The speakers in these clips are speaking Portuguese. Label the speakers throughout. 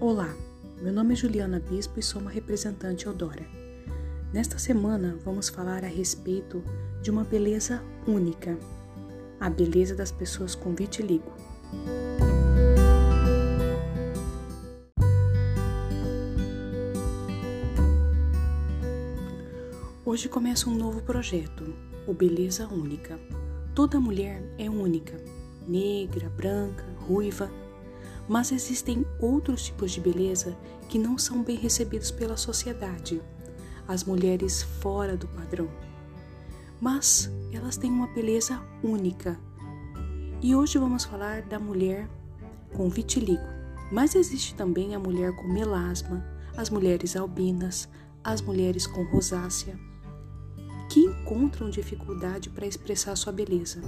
Speaker 1: Olá, meu nome é Juliana Bispo e sou uma representante Eudora. Nesta semana vamos falar a respeito de uma beleza única, a beleza das pessoas com vitiligo. Hoje começa um novo projeto, o Beleza Única. Toda mulher é única, negra, branca, ruiva, mas existem outros tipos de beleza que não são bem recebidos pela sociedade, as mulheres fora do padrão. Mas elas têm uma beleza única. E hoje vamos falar da mulher com vitiligo. Mas existe também a mulher com melasma, as mulheres albinas, as mulheres com rosácea, que encontram dificuldade para expressar sua beleza.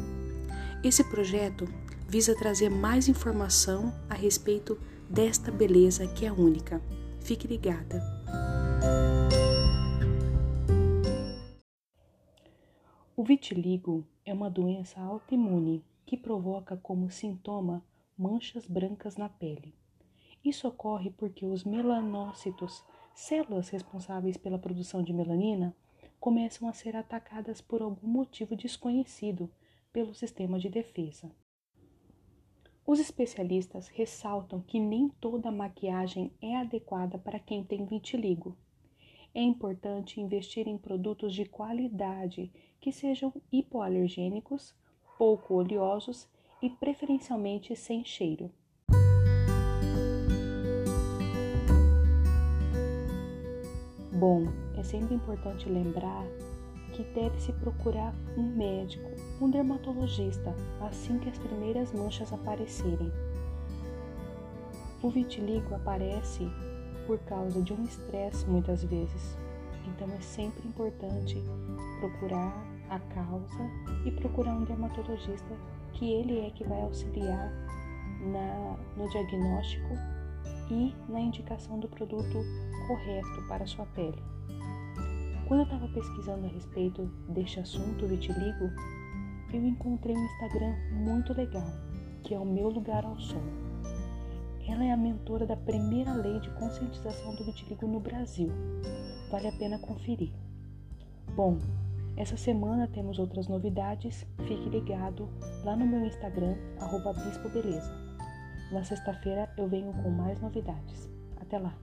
Speaker 1: Esse projeto visa trazer mais informação a respeito desta beleza que é única. Fique ligada. O vitiligo é uma doença autoimune que provoca como sintoma manchas brancas na pele. Isso ocorre porque os melanócitos, células responsáveis pela produção de melanina, começam a ser atacadas por algum motivo desconhecido pelo sistema de defesa. Os especialistas ressaltam que nem toda maquiagem é adequada para quem tem vitiligo. É importante investir em produtos de qualidade que sejam hipoalergênicos, pouco oleosos e preferencialmente sem cheiro. Bom, é sempre importante lembrar que deve-se procurar um médico, um dermatologista, assim que as primeiras manchas aparecerem. O vitiligo aparece por causa de um estresse muitas vezes, então é sempre importante procurar a causa e procurar um dermatologista que ele é que vai auxiliar na, no diagnóstico e na indicação do produto correto para a sua pele. Quando eu estava pesquisando a respeito deste assunto, vitiligo, eu encontrei um Instagram muito legal, que é o Meu Lugar ao Sol. Ela é a mentora da primeira lei de conscientização do vitiligo no Brasil. Vale a pena conferir. Bom, essa semana temos outras novidades. Fique ligado lá no meu Instagram, @bispo_beleza. Na sexta-feira eu venho com mais novidades. Até lá!